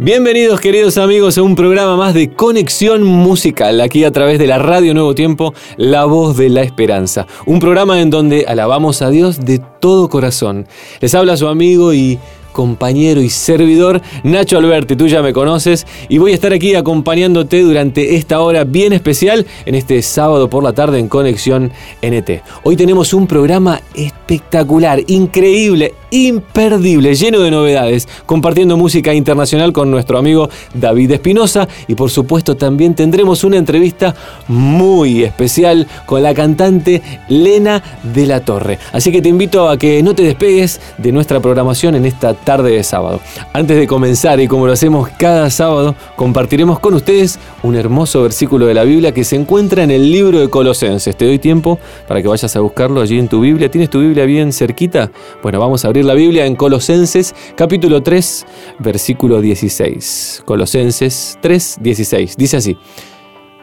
Bienvenidos queridos amigos a un programa más de Conexión Musical, aquí a través de la Radio Nuevo Tiempo, La Voz de la Esperanza. Un programa en donde alabamos a Dios de todo corazón. Les habla su amigo y compañero y servidor Nacho Alberti, tú ya me conoces y voy a estar aquí acompañándote durante esta hora bien especial en este sábado por la tarde en Conexión NT. Hoy tenemos un programa espectacular, increíble, imperdible, lleno de novedades, compartiendo música internacional con nuestro amigo David Espinosa y por supuesto también tendremos una entrevista muy especial con la cantante Lena de la Torre. Así que te invito a que no te despegues de nuestra programación en esta tarde de sábado. Antes de comenzar y como lo hacemos cada sábado, compartiremos con ustedes un hermoso versículo de la Biblia que se encuentra en el libro de Colosenses. Te doy tiempo para que vayas a buscarlo allí en tu Biblia. ¿Tienes tu Biblia bien cerquita? Bueno, vamos a abrir la Biblia en Colosenses capítulo 3, versículo 16. Colosenses 3, 16. Dice así,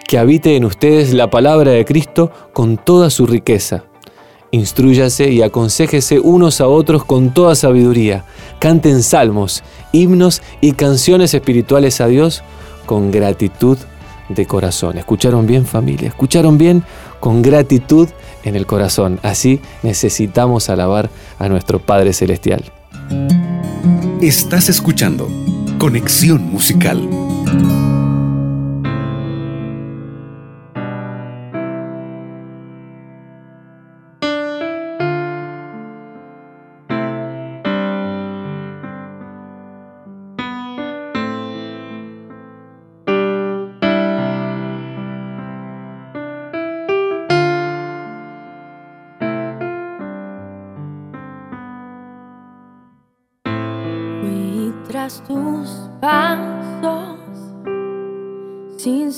que habite en ustedes la palabra de Cristo con toda su riqueza. Instrúyase y aconsejese unos a otros con toda sabiduría. Canten salmos, himnos y canciones espirituales a Dios con gratitud de corazón. ¿Escucharon bien familia? ¿Escucharon bien? Con gratitud en el corazón. Así necesitamos alabar a nuestro Padre Celestial. Estás escuchando Conexión Musical.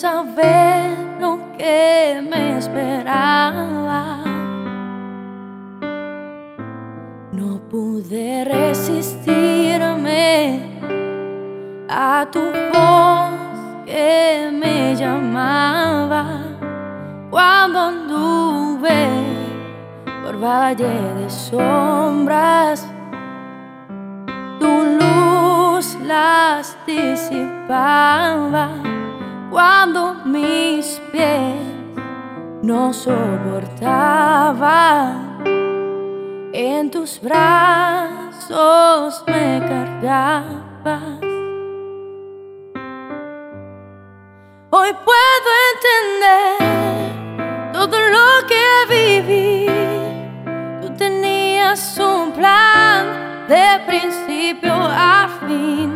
Saber lo que me esperaba. No pude resistirme a tu voz que me llamaba cuando anduve por valle de sombras tu luz las disipaba cuando mis pies no soportaban. En tus brazos me cargabas. Hoy puedo entender todo lo que viví. Tú tenías un plan de principio a fin.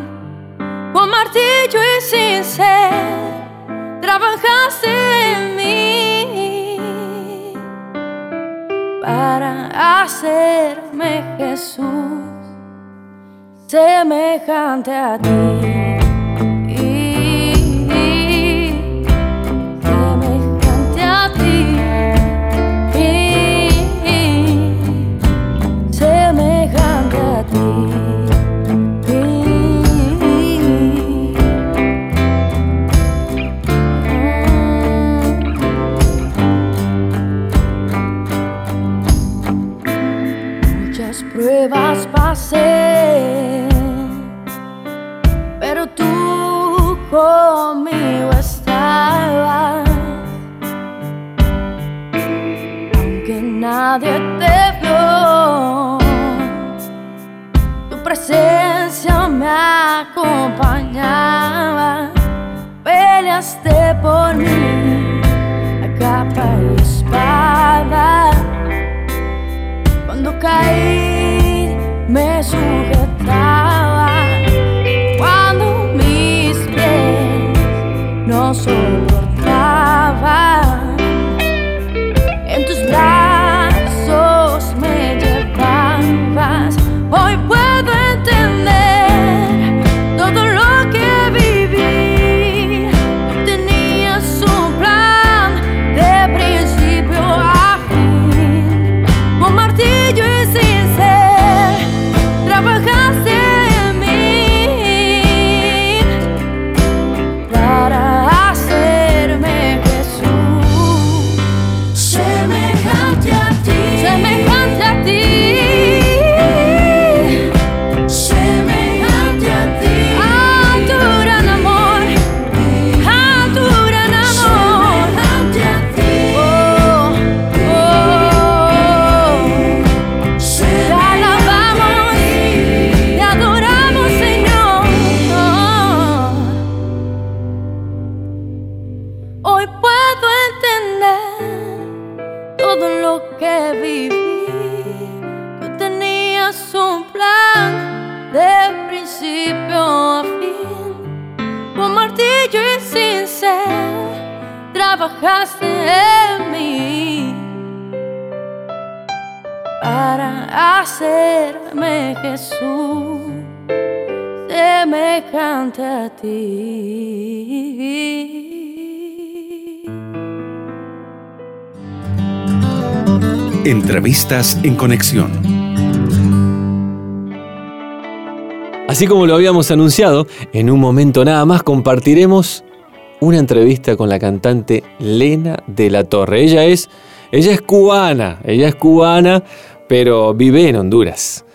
Con martillo y sin ser, trabajaste en mí para hacerme Jesús semejante a ti. Pero tú conmigo estabas. Aunque nadie te vio, tu presencia me acompañaba. No Entrevistas en conexión. Así como lo habíamos anunciado, en un momento nada más compartiremos una entrevista con la cantante Lena de la Torre. Ella es, ella es cubana, ella es cubana, pero vive en Honduras.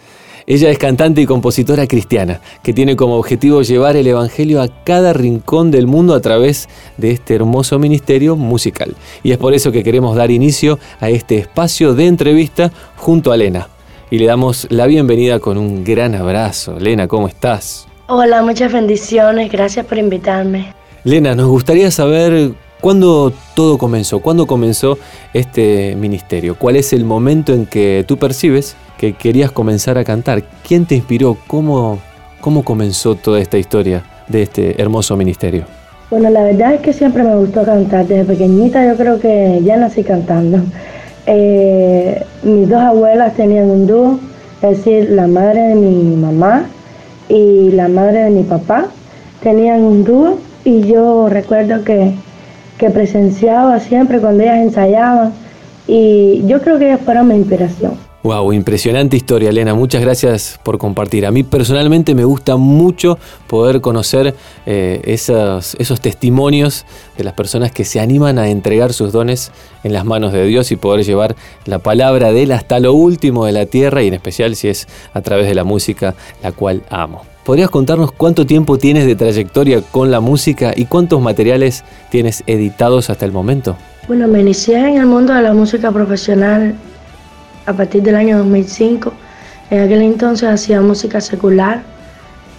Ella es cantante y compositora cristiana, que tiene como objetivo llevar el Evangelio a cada rincón del mundo a través de este hermoso ministerio musical. Y es por eso que queremos dar inicio a este espacio de entrevista junto a Lena. Y le damos la bienvenida con un gran abrazo. Lena, ¿cómo estás? Hola, muchas bendiciones, gracias por invitarme. Lena, nos gustaría saber cuándo todo comenzó, cuándo comenzó este ministerio, cuál es el momento en que tú percibes que querías comenzar a cantar. ¿Quién te inspiró? ¿Cómo, cómo comenzó toda esta historia de este hermoso ministerio? Bueno, la verdad es que siempre me gustó cantar. Desde pequeñita yo creo que ya nací cantando. Eh, mis dos abuelas tenían un dúo, es decir, la madre de mi mamá y la madre de mi papá tenían un dúo y yo recuerdo que, que presenciaba siempre cuando ellas ensayaban y yo creo que ellas fueron mi inspiración. Wow, impresionante historia, Elena. Muchas gracias por compartir. A mí personalmente me gusta mucho poder conocer eh, esos, esos testimonios de las personas que se animan a entregar sus dones en las manos de Dios y poder llevar la palabra de Él hasta lo último de la tierra y en especial si es a través de la música, la cual amo. ¿Podrías contarnos cuánto tiempo tienes de trayectoria con la música y cuántos materiales tienes editados hasta el momento? Bueno, me inicié en el mundo de la música profesional a partir del año 2005. En aquel entonces hacía música secular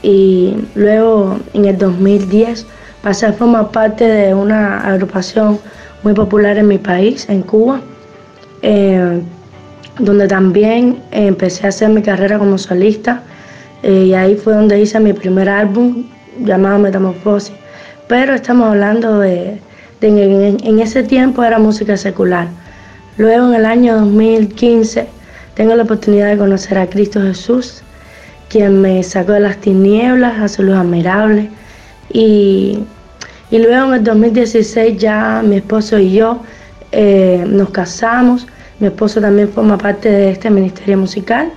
y luego en el 2010 pasé a formar parte de una agrupación muy popular en mi país, en Cuba, eh, donde también empecé a hacer mi carrera como solista eh, y ahí fue donde hice mi primer álbum llamado Metamorfosis. Pero estamos hablando de, en ese tiempo era música secular. Luego en el año 2015 tengo la oportunidad de conocer a Cristo Jesús, quien me sacó de las tinieblas a su luz admirable. Y, luego en el 2016 ya mi esposo y yo eh, nos casamos. Mi esposo también forma parte de este ministerio musical.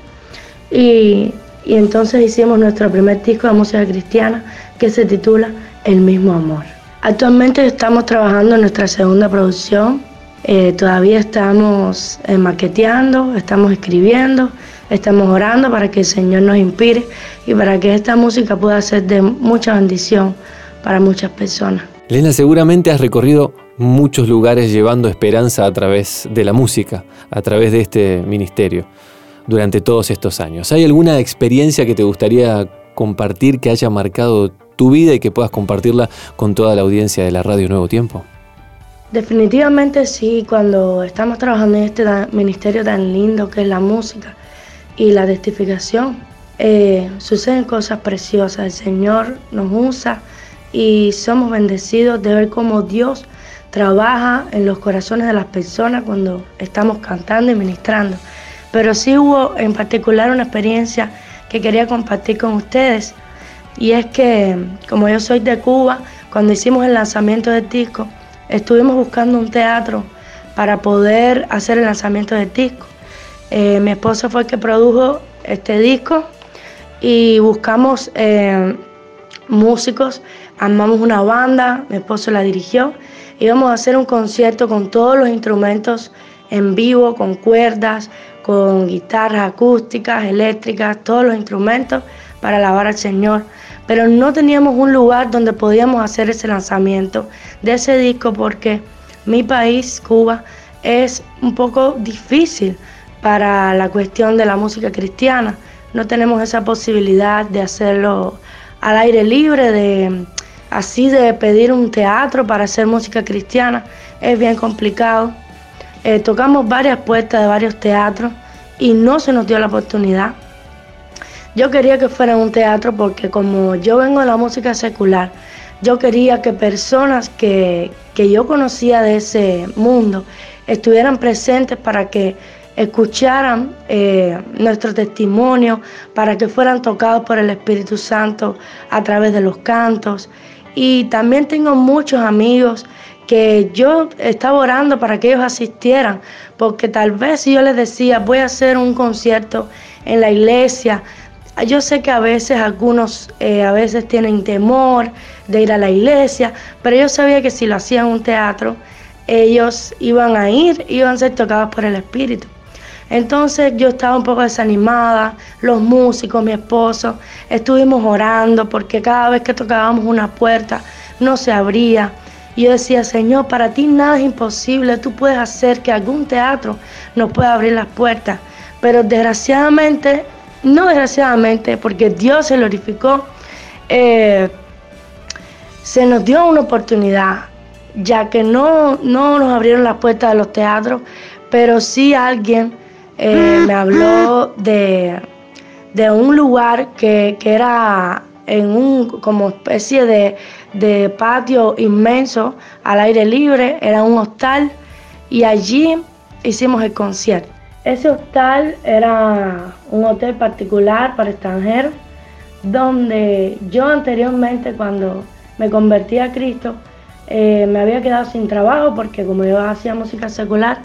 Y, y entonces hicimos nuestro primer disco de música cristiana que se titula El mismo amor. Actualmente estamos trabajando en nuestra segunda producción eh, todavía estamos eh, maqueteando, estamos escribiendo, estamos orando para que el Señor nos inspire y para que esta música pueda ser de mucha bendición para muchas personas. Lena, seguramente has recorrido muchos lugares llevando esperanza a través de la música, a través de este ministerio, durante todos estos años. ¿Hay alguna experiencia que te gustaría compartir que haya marcado tu vida y que puedas compartirla con toda la audiencia de la Radio Nuevo Tiempo? Definitivamente sí, cuando estamos trabajando en este ministerio tan lindo que es la música y la testificación, eh, suceden cosas preciosas. El Señor nos usa y somos bendecidos de ver cómo Dios trabaja en los corazones de las personas cuando estamos cantando y ministrando. Pero sí hubo en particular una experiencia que quería compartir con ustedes y es que como yo soy de Cuba, cuando hicimos el lanzamiento del disco, Estuvimos buscando un teatro para poder hacer el lanzamiento del disco. Eh, mi esposo fue el que produjo este disco y buscamos eh, músicos, armamos una banda, mi esposo la dirigió, íbamos a hacer un concierto con todos los instrumentos en vivo, con cuerdas, con guitarras acústicas, eléctricas, todos los instrumentos para alabar al Señor pero no teníamos un lugar donde podíamos hacer ese lanzamiento de ese disco porque mi país, Cuba, es un poco difícil para la cuestión de la música cristiana. No tenemos esa posibilidad de hacerlo al aire libre, de así de pedir un teatro para hacer música cristiana. Es bien complicado. Eh, tocamos varias puertas de varios teatros y no se nos dio la oportunidad. Yo quería que fuera un teatro porque como yo vengo de la música secular, yo quería que personas que, que yo conocía de ese mundo estuvieran presentes para que escucharan eh, nuestro testimonio, para que fueran tocados por el Espíritu Santo a través de los cantos. Y también tengo muchos amigos que yo estaba orando para que ellos asistieran, porque tal vez si yo les decía, voy a hacer un concierto en la iglesia, yo sé que a veces algunos eh, a veces tienen temor de ir a la iglesia, pero yo sabía que si lo hacían un teatro, ellos iban a ir, iban a ser tocados por el Espíritu. Entonces yo estaba un poco desanimada, los músicos, mi esposo, estuvimos orando porque cada vez que tocábamos una puerta no se abría. Y yo decía, Señor, para ti nada es imposible, tú puedes hacer que algún teatro nos pueda abrir las puertas. Pero desgraciadamente, no desgraciadamente, porque Dios se glorificó, eh, se nos dio una oportunidad, ya que no, no nos abrieron las puertas de los teatros, pero sí alguien eh, me habló de, un lugar que, era en un como especie de, de, patio inmenso al aire libre, era un hostal y allí hicimos el concierto. Ese hostal era un hotel particular para extranjeros, donde yo anteriormente cuando me convertí a Cristo eh, me había quedado sin trabajo porque como yo hacía música secular,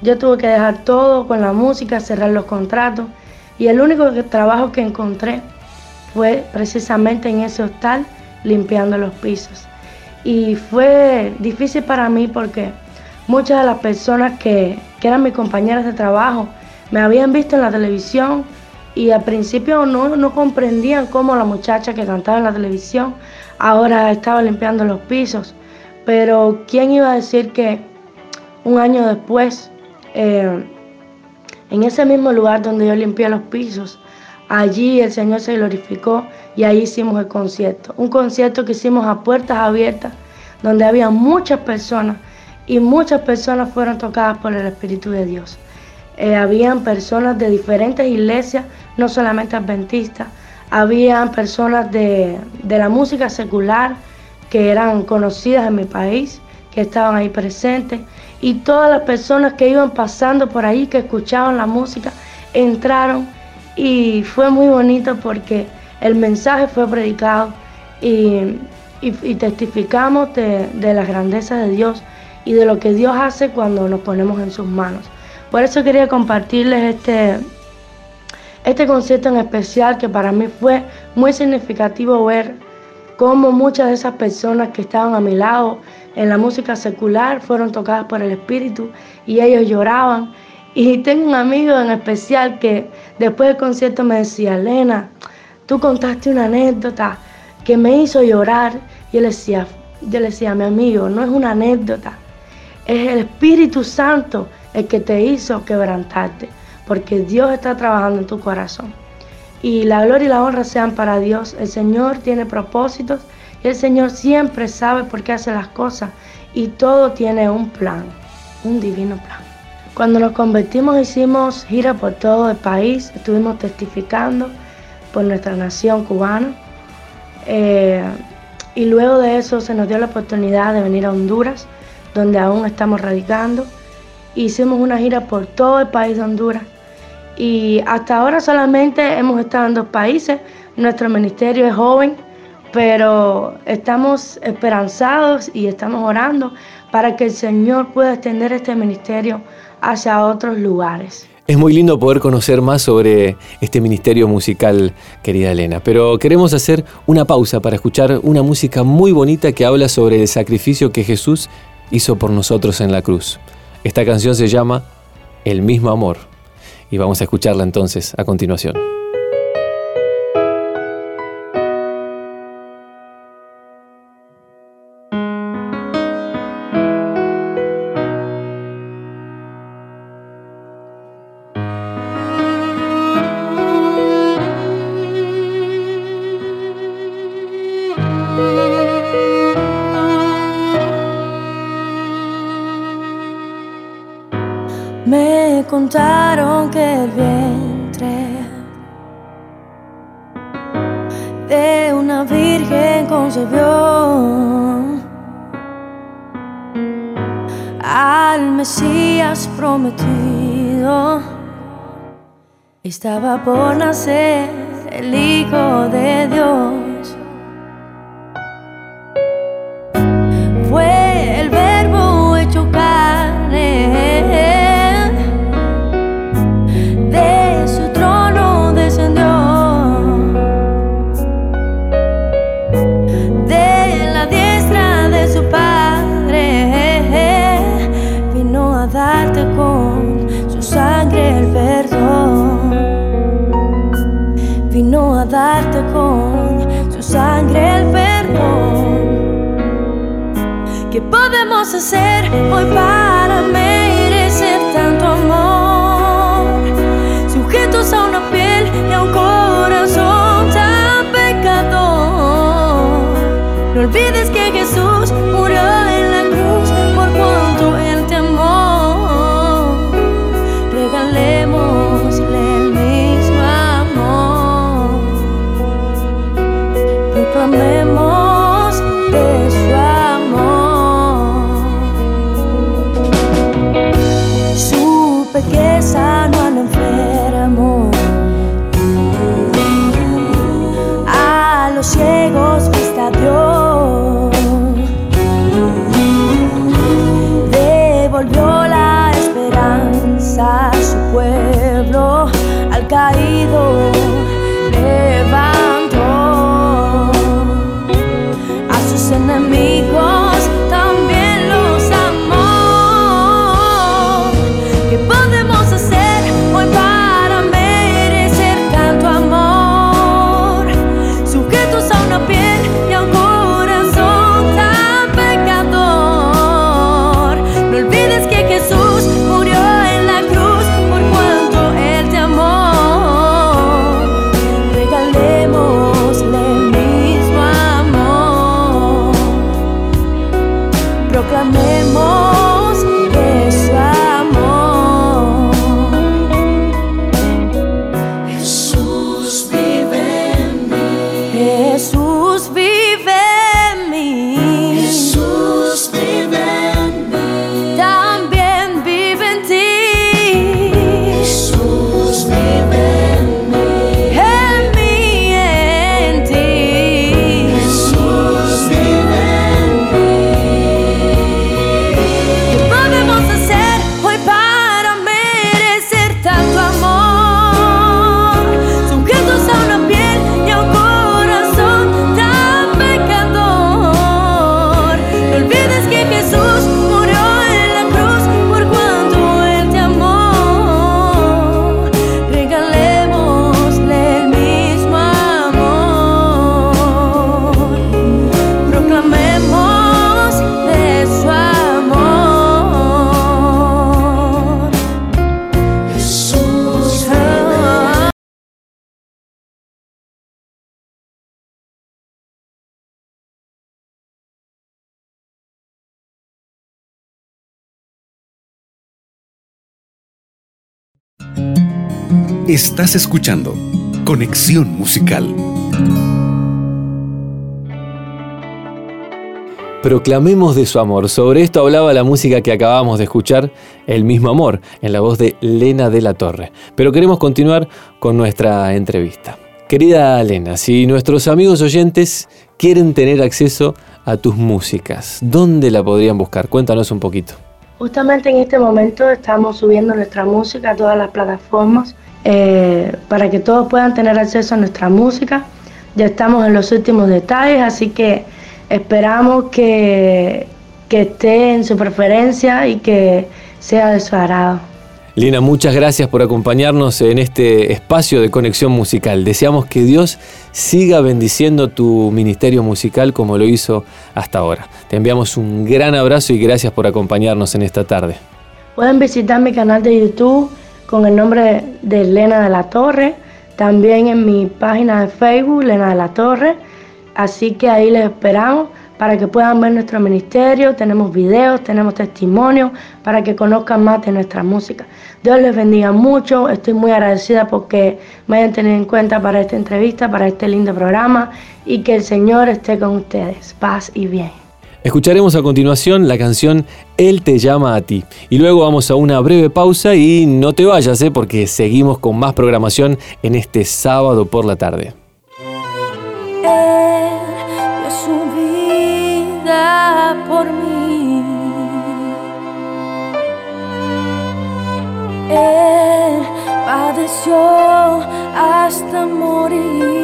yo tuve que dejar todo con la música, cerrar los contratos y el único trabajo que encontré fue precisamente en ese hostal limpiando los pisos. Y fue difícil para mí porque muchas de las personas que, que eran mis compañeras de trabajo me habían visto en la televisión y al principio no, no comprendían cómo la muchacha que cantaba en la televisión ahora estaba limpiando los pisos. Pero ¿quién iba a decir que un año después eh, en ese mismo lugar donde yo limpié los pisos, allí el Señor se glorificó y ahí hicimos el concierto. Un concierto que hicimos a puertas abiertas, donde había muchas personas y muchas personas fueron tocadas por el Espíritu de Dios. Eh, habían personas de diferentes iglesias, no solamente adventistas, habían personas de, de la música secular que eran conocidas en mi país, que estaban ahí presentes y todas las personas que iban pasando por ahí, que escuchaban la música, entraron y fue muy bonito porque el mensaje fue predicado y, testificamos de, de las grandezas de Dios y de lo que Dios hace cuando nos ponemos en sus manos. Por eso quería compartirles este, este concierto en especial que para mí fue muy significativo ver cómo muchas de esas personas que estaban a mi lado en la música secular fueron tocadas por el Espíritu y ellos lloraban. Y tengo un amigo en especial que después del concierto me decía, Elena, tú contaste una anécdota que me hizo llorar. Y él decía, yo le decía, mi amigo, no es una anécdota, es el Espíritu Santo el que te hizo quebrantarte, porque Dios está trabajando en tu corazón. Y la gloria y la honra sean para Dios. El Señor tiene propósitos el Señor siempre sabe por qué hace las cosas y todo tiene un plan, un divino plan. Cuando nos convertimos hicimos gira por todo el país, estuvimos testificando por nuestra nación cubana. Eh, y luego de eso se nos dio la oportunidad de venir a Honduras, donde aún estamos radicando. Hicimos una gira por todo el país de Honduras. Y hasta ahora solamente hemos estado en dos países. Nuestro ministerio es joven, pero estamos esperanzados y estamos orando para que el Señor pueda extender este ministerio hacia otros lugares. Es muy lindo poder conocer más sobre este ministerio musical, querida Elena, pero queremos hacer una pausa para escuchar una música muy bonita que habla sobre el sacrificio que Jesús hizo por nosotros en la cruz. Esta canción se llama El mismo amor y vamos a escucharla entonces a continuación. Contaron que el vientre de una virgen concebió al Mesías prometido. Estaba por nacer el Hijo de Dios. Estás escuchando Conexión Musical. Proclamemos de su amor. Sobre esto hablaba la música que acabamos de escuchar, El mismo amor, en la voz de Lena de la Torre. Pero queremos continuar con nuestra entrevista. Querida Lena, si nuestros amigos oyentes quieren tener acceso a tus músicas, ¿dónde la podrían buscar? Cuéntanos un poquito. Justamente en este momento estamos subiendo nuestra música a todas las plataformas eh, para que todos puedan tener acceso a nuestra música. Ya estamos en los últimos detalles, así que esperamos que, que esté en su preferencia y que sea de su agrado. Lina, muchas gracias por acompañarnos en este espacio de conexión musical. Deseamos que Dios siga bendiciendo tu ministerio musical como lo hizo hasta ahora. Te enviamos un gran abrazo y gracias por acompañarnos en esta tarde. Pueden visitar mi canal de YouTube con el nombre de Elena de la Torre, también en mi página de Facebook, Elena de la Torre. Así que ahí les esperamos para que puedan ver nuestro ministerio. Tenemos videos, tenemos testimonios para que conozcan más de nuestra música. Dios les bendiga mucho. Estoy muy agradecida porque me hayan tenido en cuenta para esta entrevista, para este lindo programa y que el Señor esté con ustedes. Paz y bien. Escucharemos a continuación la canción Él te llama a ti. Y luego vamos a una breve pausa y no te vayas, ¿eh? porque seguimos con más programación en este sábado por la tarde. Él dio su vida por mí. Él padeció hasta morir.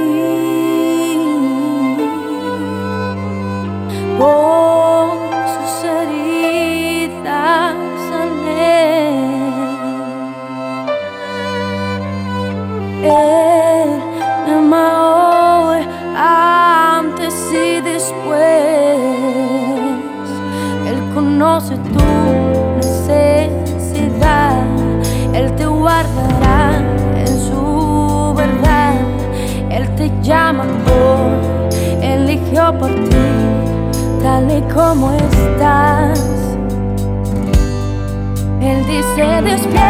Por sus heridas sané. Él me ama hoy, antes y después. Él conoce tu necesidad. Él te guardará en su verdad. Él te llama hoy, eligió por ti, tal y como estás. Él dice despierta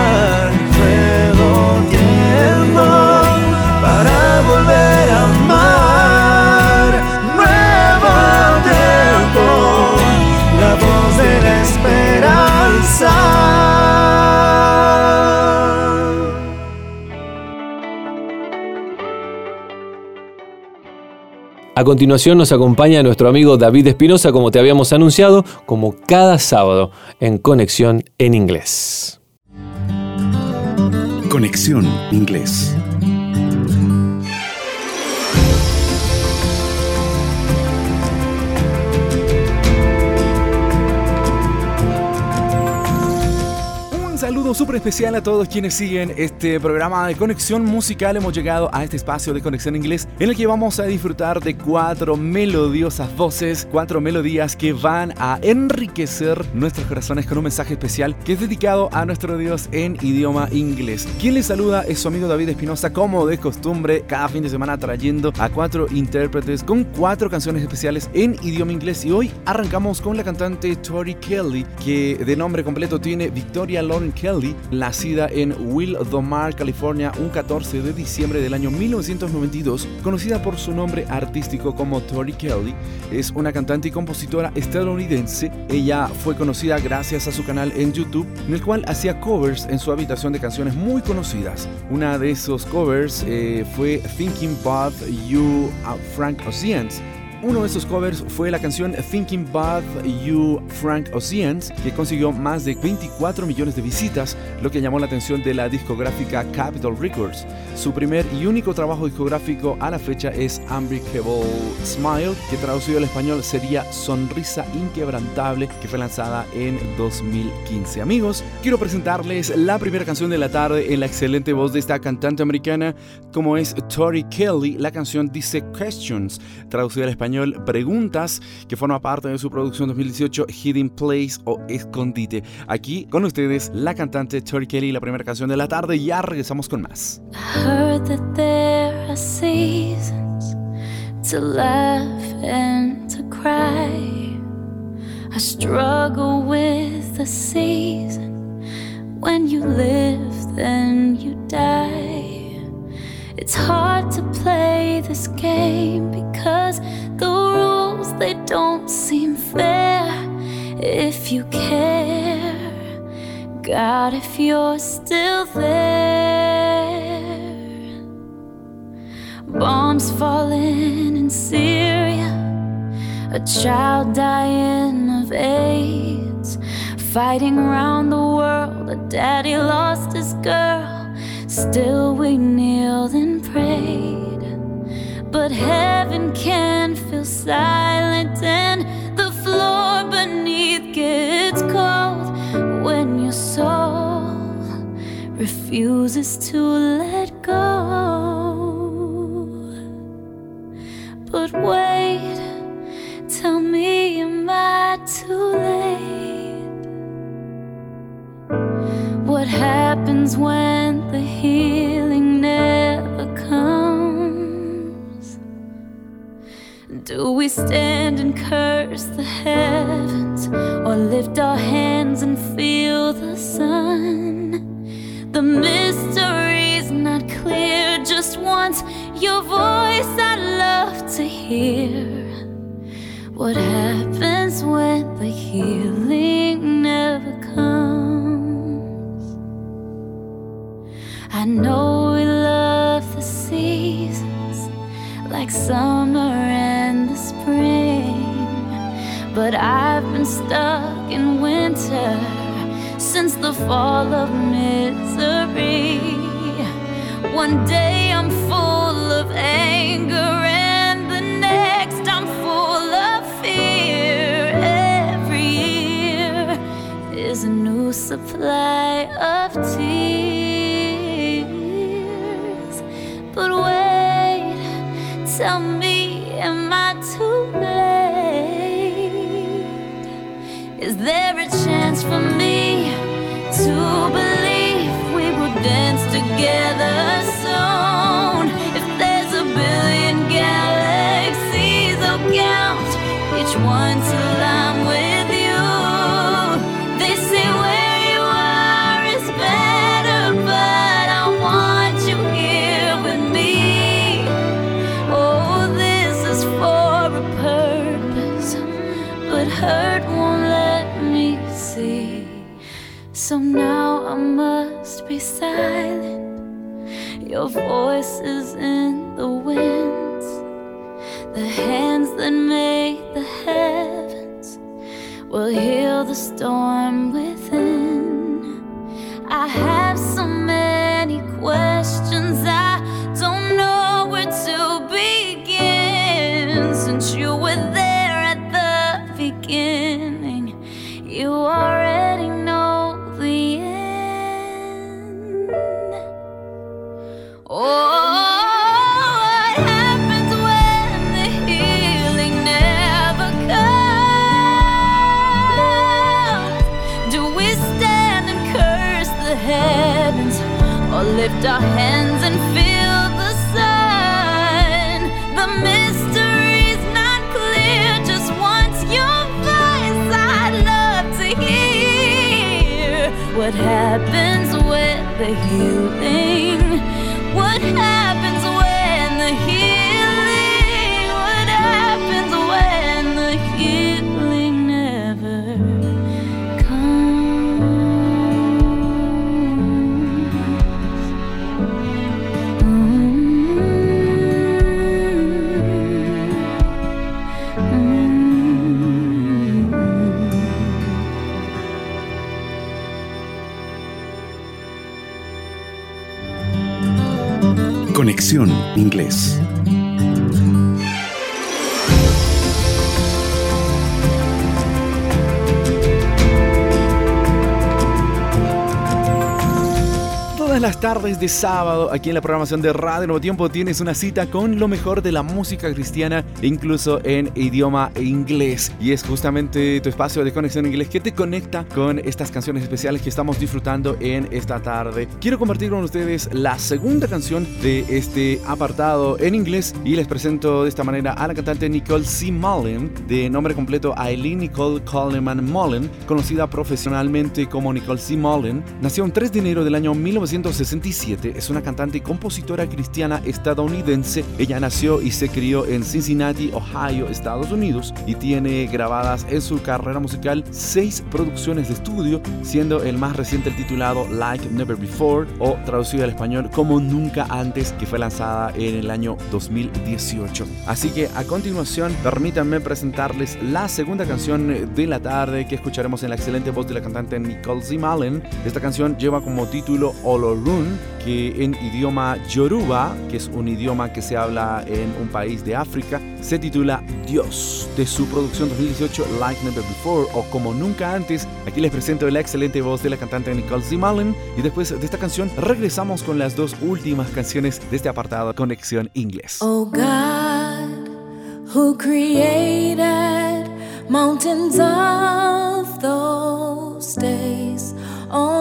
A continuación nos acompaña nuestro amigo David Espinosa, como te habíamos anunciado, como cada sábado en Conexión en Inglés. Conexión Inglés. Saludo súper especial a todos quienes siguen este programa de conexión musical. Hemos llegado a este espacio de conexión inglés en el que vamos a disfrutar de cuatro melodiosas voces, cuatro melodías que van a enriquecer nuestros corazones con un mensaje especial que es dedicado a nuestro Dios en idioma inglés. Quien les saluda es su amigo David Espinosa, como de costumbre, cada fin de semana trayendo a cuatro intérpretes con cuatro canciones especiales en idioma inglés. Y hoy arrancamos con la cantante Tori Kelly, que de nombre completo tiene Victoria Lauren Kelly, nacida en Wildomar, California, un 14 de diciembre del año 1992, conocida por su nombre artístico como Tori Kelly, es una cantante y compositora estadounidense. Ella fue conocida gracias a su canal en YouTube, en el cual hacía covers en su habitación de canciones muy conocidas. Una de esos covers eh, fue Thinking About You, Frank Oceans uno de esos covers fue la canción Thinking About You Frank Oceans, que consiguió más de 24 millones de visitas, lo que llamó la atención de la discográfica Capitol Records. Su primer y único trabajo discográfico a la fecha es Unbreakable Smile, que traducido al español sería Sonrisa Inquebrantable, que fue lanzada en 2015. Amigos, quiero presentarles la primera canción de la tarde en la excelente voz de esta cantante americana, como es Tori Kelly. La canción dice Questions, traducida al español Preguntas, que forma parte de su producción 2018 Hidden Place o Escondite. Aquí con ustedes la cantante Tori Kelly, la primera canción de la tarde. Ya regresamos con más. I struggle with the season. When you live, then you die. It's hard to play this game because the rules they don't seem fair. If you care god if you're still there. Bombs falling in syria a child dying of aids. Fighting around the world a daddy lost his girl still we kneeled and prayed but heaven can feel silent, and the floor beneath gets cold when your soul refuses to let go. But wait, tell me, am I too late? What happens when Do we stand and curse the heavens or lift our hands and feel the sun? The mystery's not clear. Just once your voice I'd love to hear. What happens when the healing fall of misery. One day I'm full of anger, and the next I'm full of fear. Every year is a new supply of tears. Inglés. Tardes de sábado, aquí en la programación de Radio Nuevo Tiempo, tienes una cita con lo mejor de la música cristiana, incluso en idioma inglés. Y es justamente tu espacio de conexión inglés que te conecta con estas canciones especiales que estamos disfrutando en esta tarde. Quiero compartir con ustedes la segunda canción de este apartado en inglés y les presento de esta manera a la cantante Nicole C. Mullen, de nombre completo Eileen Nicole Coleman Mullen, conocida profesionalmente como Nicole C. Mullen. Nació el 3 de enero del año 1967. Es una cantante y compositora cristiana estadounidense. Ella nació y se crió en Cincinnati, Ohio, Estados Unidos y tiene grabadas en su carrera musical seis producciones de estudio, siendo el más reciente el titulado Like Never Before o traducido al español como Nunca Antes, que fue lanzada en el año 2018. Así que a continuación, permítanme presentarles la segunda canción de la tarde que escucharemos en la excelente voz de la cantante Nicole Z. Mullen. Esta canción lleva como título Olorun, que en idioma yoruba, que es un idioma que se habla en un país de África, se titula Dios. De su producción 2018 Like Never Before o Como Nunca Antes, aquí les presento la excelente voz de la cantante Nicole Z. Mullen y después de esta canción regresamos con las dos últimas canciones de este apartado Conexión Inglés. Oh God, who created mountains of those days, only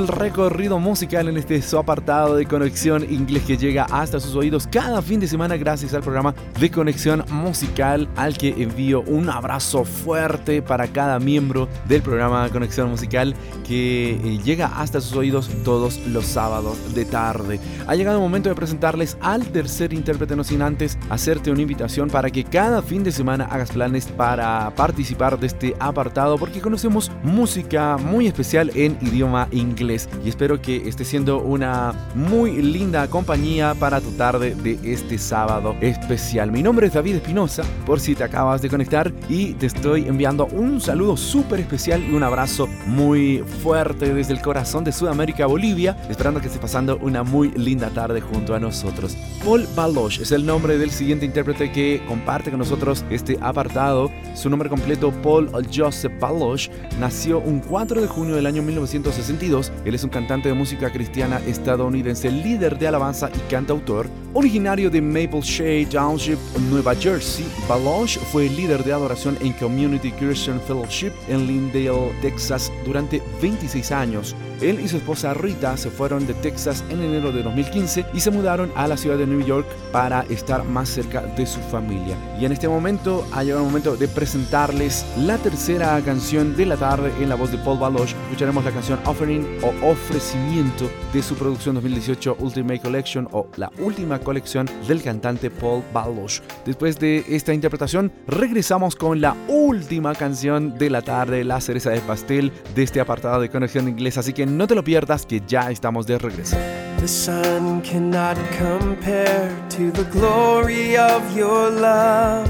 el recorrido musical en este su apartado de conexión inglés que llega hasta sus oídos cada fin de semana gracias al programa de conexión musical al que envío un abrazo fuerte para cada miembro del programa Conexión Musical que eh, llega hasta sus oídos todos los sábados de tarde. Ha llegado el momento de presentarles al tercer intérprete, no sin antes hacerte una invitación para que cada fin de semana hagas planes para participar de este apartado porque conocemos música muy especial en idioma inglés y espero que esté siendo una muy linda compañía para tu tarde de este sábado especial. Mi nombre es David Espinosa, por si te acabas de conectar y te estoy enviando un saludo súper especial y un abrazo muy fuerte desde el corazón de Sudamérica, Bolivia, esperando que estés pasando una muy linda tarde junto a nosotros. Paul Baloch es el nombre del siguiente intérprete que comparte con nosotros este apartado. Su nombre completo, Paul Joseph Baloch, nació un 4 de junio del año 1962. Él es un cantante de música cristiana estadounidense, líder de alabanza y cantautor. Originario de Maple Shade Township, Nueva Jersey, Baloch fue líder de adoración en Community Christian Fellowship en Lindale, Texas, durante 26 años. Él y su esposa Rita se fueron de Texas en enero de 2015 y se mudaron a la ciudad de New York para estar más cerca de su familia. Y en este momento ha llegado el momento de presentarles la tercera canción de la tarde en la voz de Paul Baloch. Escucharemos la canción Offering o Ofrecimiento de su producción 2018 Ultimate Collection o la última colección del cantante Paul Baloch. Después de esta interpretación, regresamos con la última canción de la tarde, la cereza de pastel de este apartado de conexión inglés. Así que no te lo pierdas, que ya estamos de regreso. The sun cannot compare to the glory of your love.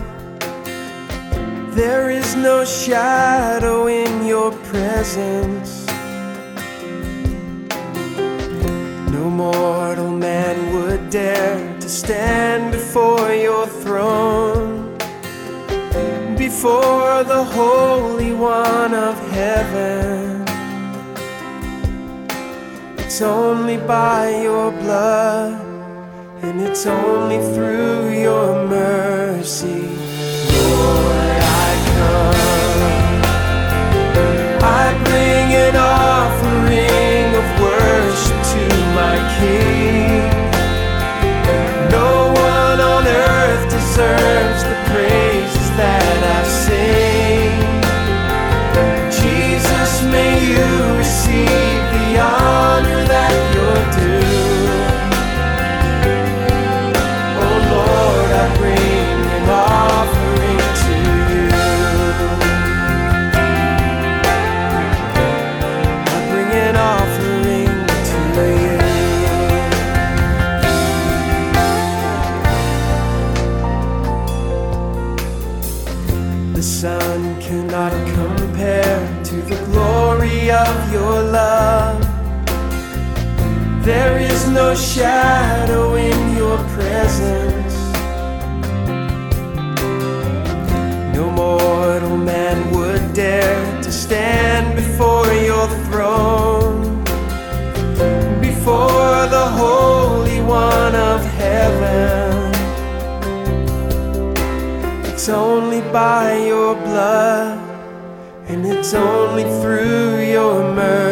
There is no shadow in your presence. No mortal man would dare to stand before your throne, before the Holy One of heaven. It's only by your blood, and it's only through your mercy. Lord, I come. answer No shadow in your presence. No mortal man would dare to stand before your throne, before the Holy One of heaven. It's only by your blood, and it's only through your mercy.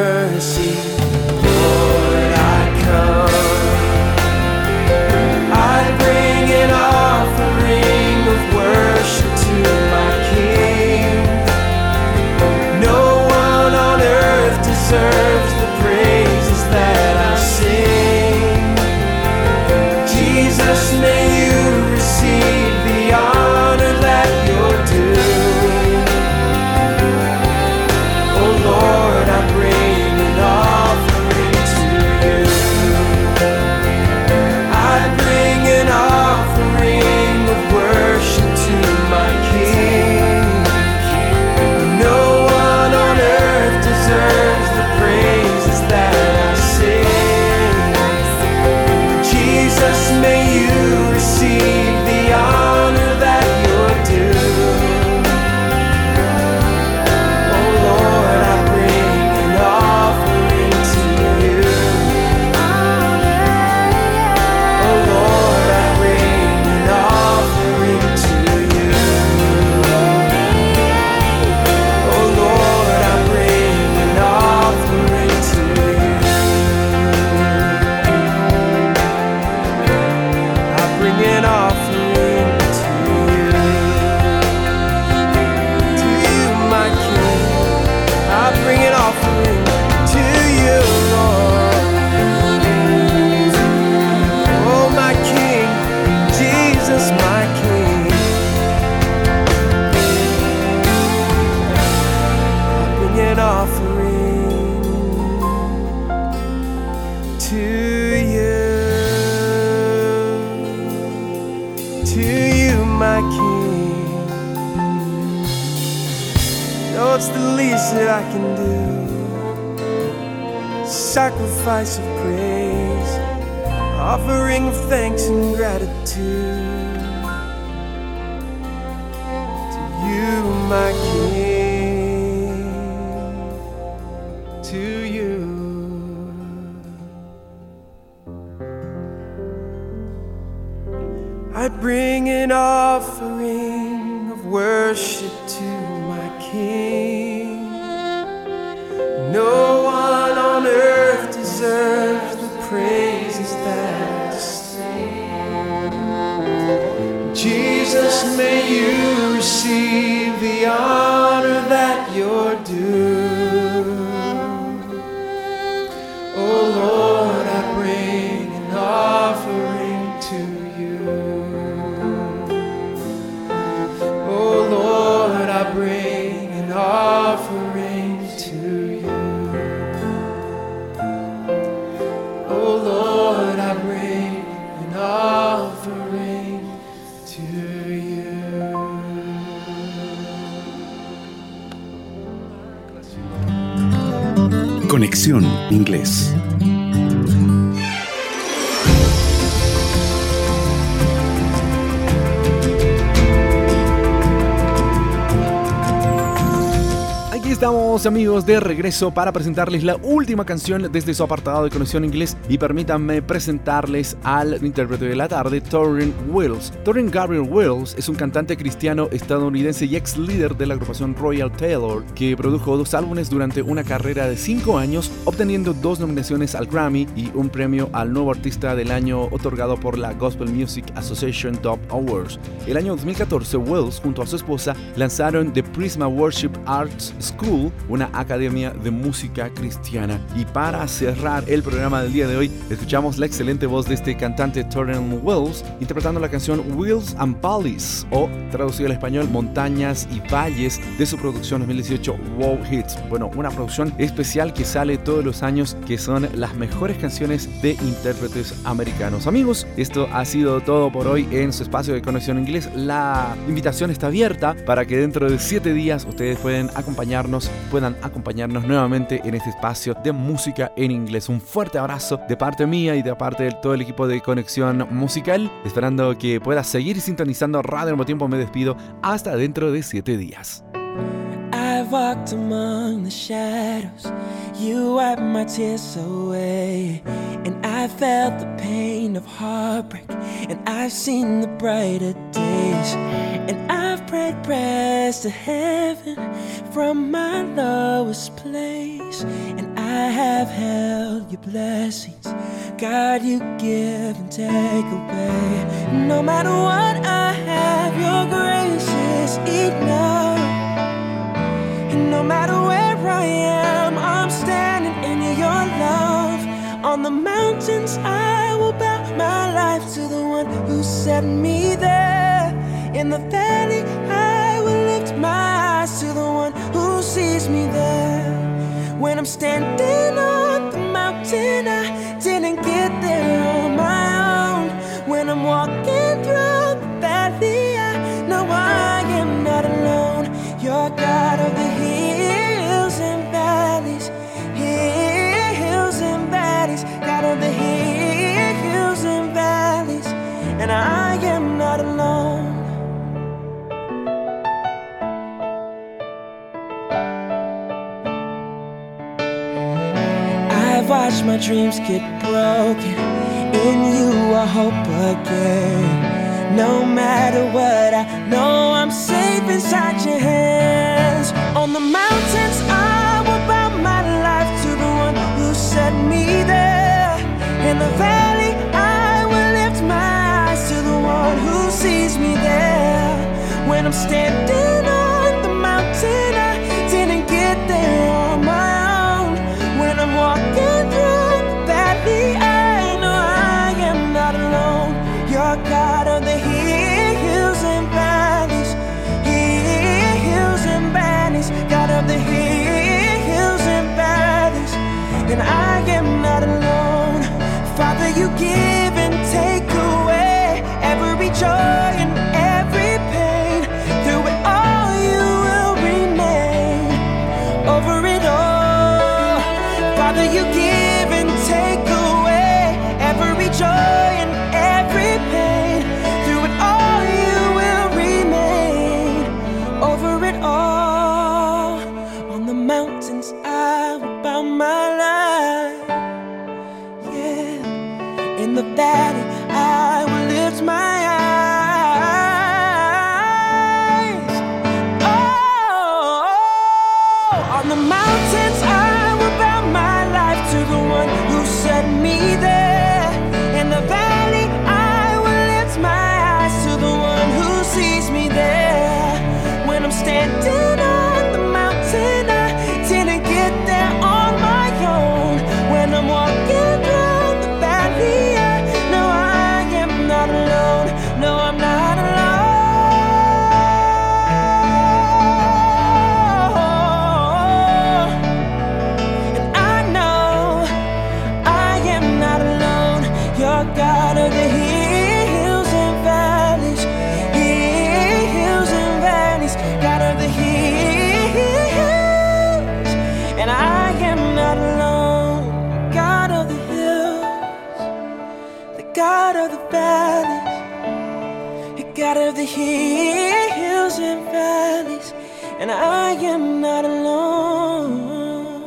Sacrifice of praise, offering of thanks and gratitude Inglés. Estamos amigos de regreso para presentarles la última canción desde su apartado de conexión inglés y permítanme presentarles al intérprete de la tarde, Torrin Wills. Torrin Gabriel Wills es un cantante cristiano estadounidense y ex líder de la agrupación Royal Taylor que produjo dos álbumes durante una carrera de cinco años, obteniendo dos nominaciones al Grammy y un premio al nuevo artista del año otorgado por la Gospel Music Association Top Awards. El año 2014, Wills junto a su esposa lanzaron The Prisma Worship Arts School, una academia de música cristiana. Y para cerrar el programa del día de hoy, escuchamos la excelente voz de este cantante Torren Wills interpretando la canción Wills and Valleys, o traducido al español Montañas y Valles, de su producción 2018 Wow Hits. Bueno, una producción especial que sale todos los años, que son las mejores canciones de intérpretes americanos. Amigos, esto ha sido todo por hoy en su espacio de conexión inglés. La invitación está abierta para que dentro de siete días ustedes pueden acompañarnos, puedan acompañarnos nuevamente en este espacio de música en inglés. Un fuerte abrazo de parte mía y de parte de todo el equipo de conexión musical, esperando que puedas seguir sintonizando Radio mismo tiempo. Me despido hasta dentro de siete días. Walked among the shadows. You wiped my tears away. And I felt the pain of heartbreak. And I've seen the brighter days. And I've prayed prayers to heaven from my lowest place. And I have held your blessings. God, you give and take away. No matter what I have, your grace is enough. Matter where I am, I'm standing in your love. On the mountains, I will bow my life to the one who set me there. In the valley, I will lift my eyes to the one who sees me there. When I'm standing on the mountain, I didn't get there on my own. When I'm walking through the valley, I know I am not alone. You're God of the hills I've my dreams get broken. In you, I hope again. No matter what, I know I'm safe inside your hands. On the mountains, I will bow my life to the one who set me there. In the valley, I will lift my eyes to the one who sees me there. When I'm standing on the mountain, I didn't get there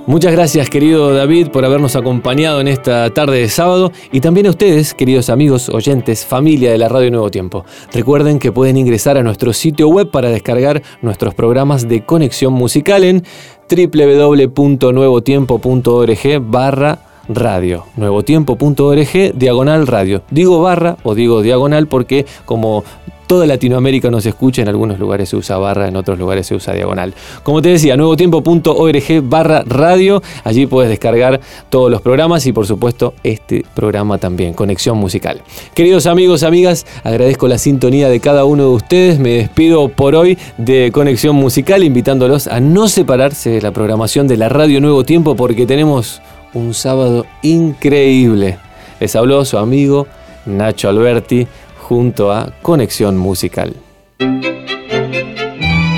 Muchas gracias querido David por habernos acompañado en esta tarde de sábado y también a ustedes, queridos amigos, oyentes, familia de la Radio Nuevo Tiempo. Recuerden que pueden ingresar a nuestro sitio web para descargar nuestros programas de conexión musical en www.nuevotiempo.org barra radio. Nuevotiempo.org diagonal radio. Digo barra o digo diagonal porque como toda Latinoamérica nos escucha, en algunos lugares se usa barra, en otros lugares se usa diagonal. Como te decía, nuevotiempo.org barra radio, allí puedes descargar todos los programas y por supuesto este programa también, Conexión Musical. Queridos amigos, amigas, agradezco la sintonía de cada uno de ustedes, me despido por hoy de Conexión Musical, invitándolos a no separarse de la programación de la Radio Nuevo Tiempo porque tenemos un sábado increíble. Les habló su amigo Nacho Alberti junto a Conexión Musical.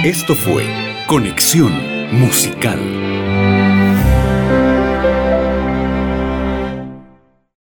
Esto fue Conexión Musical.